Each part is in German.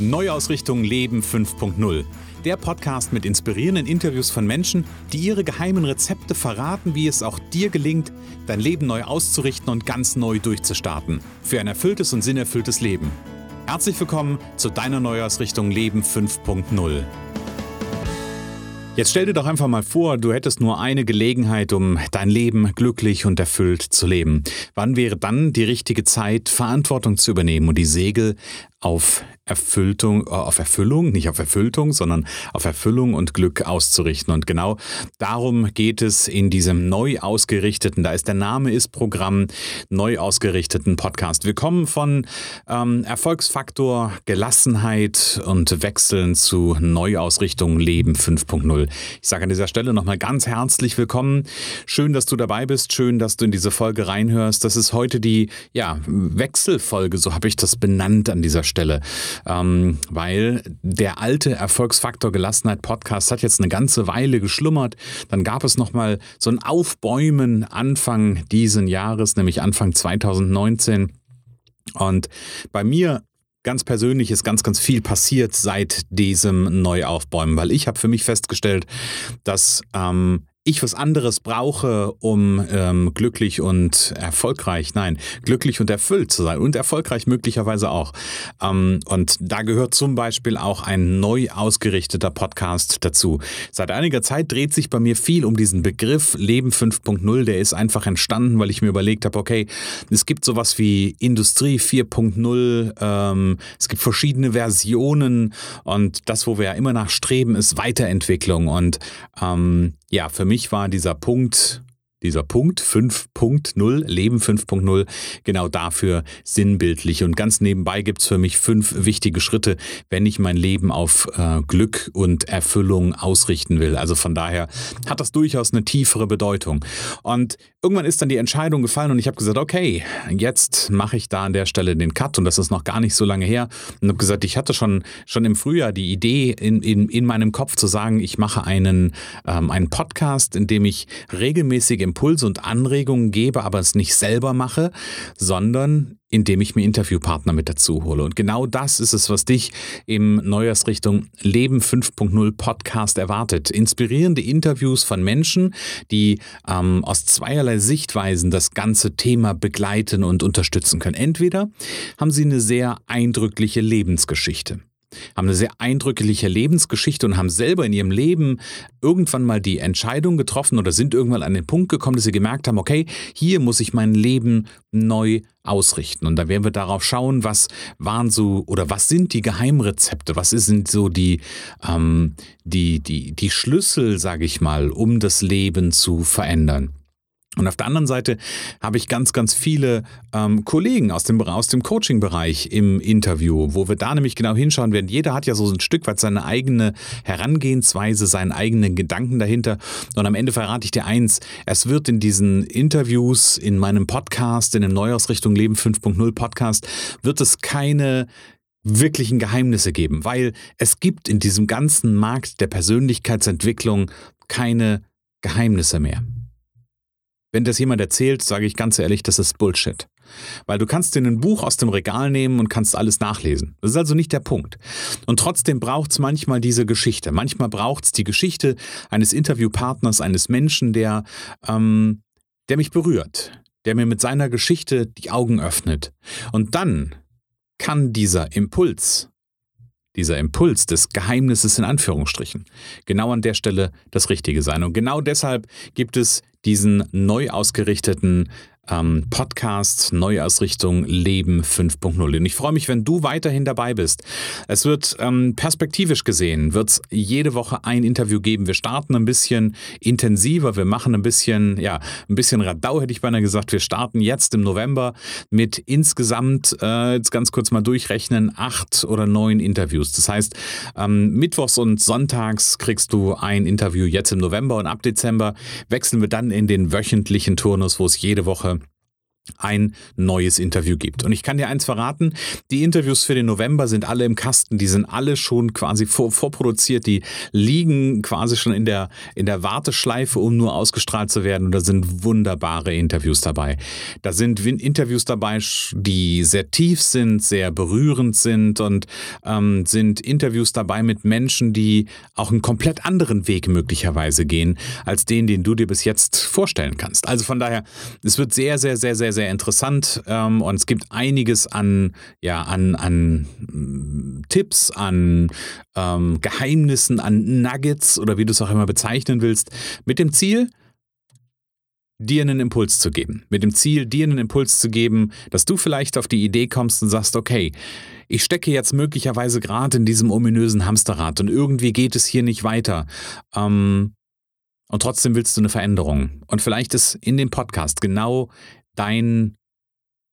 Neuausrichtung Leben 5.0. Der Podcast mit inspirierenden Interviews von Menschen, die ihre geheimen Rezepte verraten, wie es auch dir gelingt, dein Leben neu auszurichten und ganz neu durchzustarten. Für ein erfülltes und sinnerfülltes Leben. Herzlich willkommen zu deiner Neuausrichtung Leben 5.0. Jetzt stell dir doch einfach mal vor, du hättest nur eine Gelegenheit, um dein Leben glücklich und erfüllt zu leben. Wann wäre dann die richtige Zeit, Verantwortung zu übernehmen und die Segel auf Erfüllung, äh, auf Erfüllung, nicht auf Erfüllung, sondern auf Erfüllung und Glück auszurichten. Und genau darum geht es in diesem neu ausgerichteten, da ist der Name ist Programm, neu ausgerichteten Podcast. Wir kommen von ähm, Erfolgsfaktor, Gelassenheit und Wechseln zu Neuausrichtung Leben 5.0. Ich sage an dieser Stelle nochmal ganz herzlich willkommen. Schön, dass du dabei bist. Schön, dass du in diese Folge reinhörst. Das ist heute die ja, Wechselfolge, so habe ich das benannt an dieser Stelle ähm, weil der alte Erfolgsfaktor Gelassenheit Podcast hat jetzt eine ganze Weile geschlummert. Dann gab es nochmal so ein Aufbäumen Anfang diesen Jahres, nämlich Anfang 2019. Und bei mir ganz persönlich ist ganz, ganz viel passiert seit diesem Neuaufbäumen, weil ich habe für mich festgestellt, dass ähm, ich was anderes brauche, um ähm, glücklich und erfolgreich, nein, glücklich und erfüllt zu sein und erfolgreich möglicherweise auch. Ähm, und da gehört zum Beispiel auch ein neu ausgerichteter Podcast dazu. Seit einiger Zeit dreht sich bei mir viel um diesen Begriff Leben 5.0. Der ist einfach entstanden, weil ich mir überlegt habe, okay, es gibt sowas wie Industrie 4.0, ähm, es gibt verschiedene Versionen und das, wo wir ja immer nach streben, ist Weiterentwicklung und ähm, ja, für mich war dieser Punkt dieser Punkt 5.0, Leben 5.0, genau dafür sinnbildlich. Und ganz nebenbei gibt es für mich fünf wichtige Schritte, wenn ich mein Leben auf äh, Glück und Erfüllung ausrichten will. Also von daher hat das durchaus eine tiefere Bedeutung. Und irgendwann ist dann die Entscheidung gefallen und ich habe gesagt, okay, jetzt mache ich da an der Stelle den Cut und das ist noch gar nicht so lange her. Und habe gesagt, ich hatte schon, schon im Frühjahr die Idee in, in, in meinem Kopf zu sagen, ich mache einen, ähm, einen Podcast, in dem ich regelmäßig Impulse und Anregungen gebe, aber es nicht selber mache, sondern indem ich mir Interviewpartner mit dazu hole. Und genau das ist es, was dich im Neujahrsrichtung Leben 5.0 Podcast erwartet. Inspirierende Interviews von Menschen, die ähm, aus zweierlei Sichtweisen das ganze Thema begleiten und unterstützen können. Entweder haben sie eine sehr eindrückliche Lebensgeschichte haben eine sehr eindrückliche Lebensgeschichte und haben selber in ihrem Leben irgendwann mal die Entscheidung getroffen oder sind irgendwann an den Punkt gekommen, dass sie gemerkt haben, okay, hier muss ich mein Leben neu ausrichten. Und da werden wir darauf schauen, was waren so oder was sind die Geheimrezepte, was sind so die, ähm, die, die, die Schlüssel, sage ich mal, um das Leben zu verändern. Und auf der anderen Seite habe ich ganz, ganz viele ähm, Kollegen aus dem, aus dem Coaching-Bereich im Interview, wo wir da nämlich genau hinschauen werden. Jeder hat ja so ein Stück weit seine eigene Herangehensweise, seinen eigenen Gedanken dahinter. Und am Ende verrate ich dir eins, es wird in diesen Interviews, in meinem Podcast, in dem Neuausrichtung Leben 5.0 Podcast, wird es keine wirklichen Geheimnisse geben, weil es gibt in diesem ganzen Markt der Persönlichkeitsentwicklung keine Geheimnisse mehr. Wenn das jemand erzählt, sage ich ganz ehrlich, das ist Bullshit. Weil du kannst dir ein Buch aus dem Regal nehmen und kannst alles nachlesen. Das ist also nicht der Punkt. Und trotzdem braucht es manchmal diese Geschichte. Manchmal braucht es die Geschichte eines Interviewpartners, eines Menschen, der, ähm, der mich berührt, der mir mit seiner Geschichte die Augen öffnet. Und dann kann dieser Impuls, dieser Impuls des Geheimnisses in Anführungsstrichen, genau an der Stelle das Richtige sein. Und genau deshalb gibt es diesen neu ausgerichteten Podcast Neuausrichtung Leben 5.0. Und ich freue mich, wenn du weiterhin dabei bist. Es wird ähm, perspektivisch gesehen, wird es jede Woche ein Interview geben. Wir starten ein bisschen intensiver, wir machen ein bisschen, ja, ein bisschen Radau, hätte ich beinahe gesagt. Wir starten jetzt im November mit insgesamt, äh, jetzt ganz kurz mal durchrechnen, acht oder neun Interviews. Das heißt, ähm, Mittwochs und Sonntags kriegst du ein Interview jetzt im November und ab Dezember wechseln wir dann in den wöchentlichen Turnus, wo es jede Woche ein neues Interview gibt. Und ich kann dir eins verraten, die Interviews für den November sind alle im Kasten, die sind alle schon quasi vor, vorproduziert, die liegen quasi schon in der, in der Warteschleife, um nur ausgestrahlt zu werden. Und da sind wunderbare Interviews dabei. Da sind Interviews dabei, die sehr tief sind, sehr berührend sind und ähm, sind Interviews dabei mit Menschen, die auch einen komplett anderen Weg möglicherweise gehen, als den, den du dir bis jetzt vorstellen kannst. Also von daher, es wird sehr, sehr, sehr, sehr, sehr interessant ähm, und es gibt einiges an, ja, an, an mm, Tipps, an ähm, Geheimnissen, an Nuggets oder wie du es auch immer bezeichnen willst, mit dem Ziel, dir einen Impuls zu geben. Mit dem Ziel, dir einen Impuls zu geben, dass du vielleicht auf die Idee kommst und sagst, okay, ich stecke jetzt möglicherweise gerade in diesem ominösen Hamsterrad und irgendwie geht es hier nicht weiter. Ähm, und trotzdem willst du eine Veränderung. Und vielleicht ist in dem Podcast genau dein,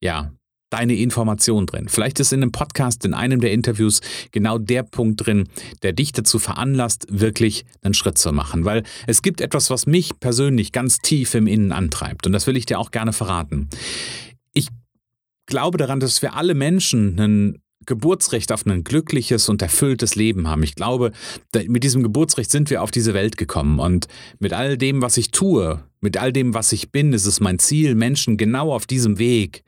ja, deine Information drin. Vielleicht ist in dem Podcast, in einem der Interviews genau der Punkt drin, der dich dazu veranlasst, wirklich einen Schritt zu machen. Weil es gibt etwas, was mich persönlich ganz tief im Innen antreibt. Und das will ich dir auch gerne verraten. Ich glaube daran, dass wir alle Menschen einen Geburtsrecht auf ein glückliches und erfülltes Leben haben. Ich glaube, mit diesem Geburtsrecht sind wir auf diese Welt gekommen und mit all dem, was ich tue, mit all dem, was ich bin, ist es mein Ziel, Menschen genau auf diesem Weg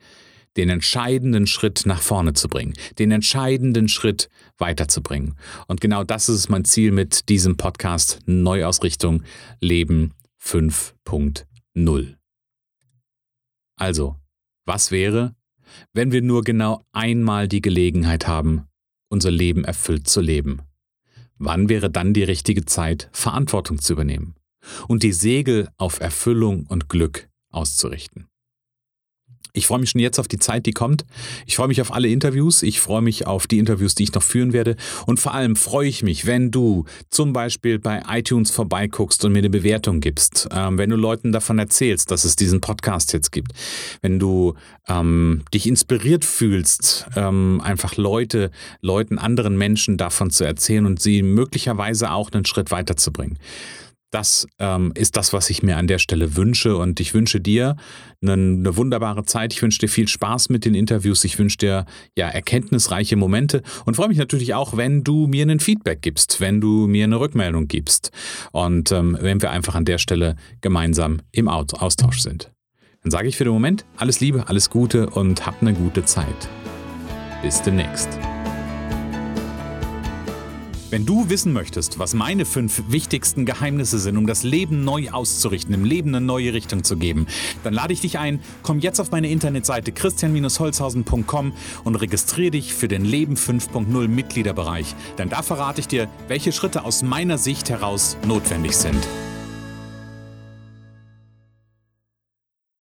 den entscheidenden Schritt nach vorne zu bringen, den entscheidenden Schritt weiterzubringen. Und genau das ist mein Ziel mit diesem Podcast Neuausrichtung Leben 5.0. Also, was wäre, wenn wir nur genau einmal die Gelegenheit haben, unser Leben erfüllt zu leben? Wann wäre dann die richtige Zeit, Verantwortung zu übernehmen und die Segel auf Erfüllung und Glück auszurichten? Ich freue mich schon jetzt auf die Zeit, die kommt. Ich freue mich auf alle Interviews. Ich freue mich auf die Interviews, die ich noch führen werde. Und vor allem freue ich mich, wenn du zum Beispiel bei iTunes vorbeiguckst und mir eine Bewertung gibst. Ähm, wenn du Leuten davon erzählst, dass es diesen Podcast jetzt gibt. Wenn du ähm, dich inspiriert fühlst, ähm, einfach Leute, Leuten, anderen Menschen davon zu erzählen und sie möglicherweise auch einen Schritt weiterzubringen. Das ähm, ist das, was ich mir an der Stelle wünsche. Und ich wünsche dir eine, eine, wunderbare Zeit. Ich wünsche dir viel Spaß mit den Interviews. Ich wünsche dir ja erkenntnisreiche Momente und freue mich natürlich auch, wenn du mir einen Feedback gibst, wenn du mir eine Rückmeldung gibst und ähm, wenn wir einfach an der Stelle gemeinsam im Austausch sind. Dann sage ich für den Moment alles Liebe, alles Gute und hab eine gute Zeit. Bis demnächst. Wenn du wissen möchtest, was meine fünf wichtigsten Geheimnisse sind, um das Leben neu auszurichten, im Leben eine neue Richtung zu geben, dann lade ich dich ein, komm jetzt auf meine Internetseite christian-holzhausen.com und registriere dich für den Leben 5.0 Mitgliederbereich. Denn da verrate ich dir, welche Schritte aus meiner Sicht heraus notwendig sind.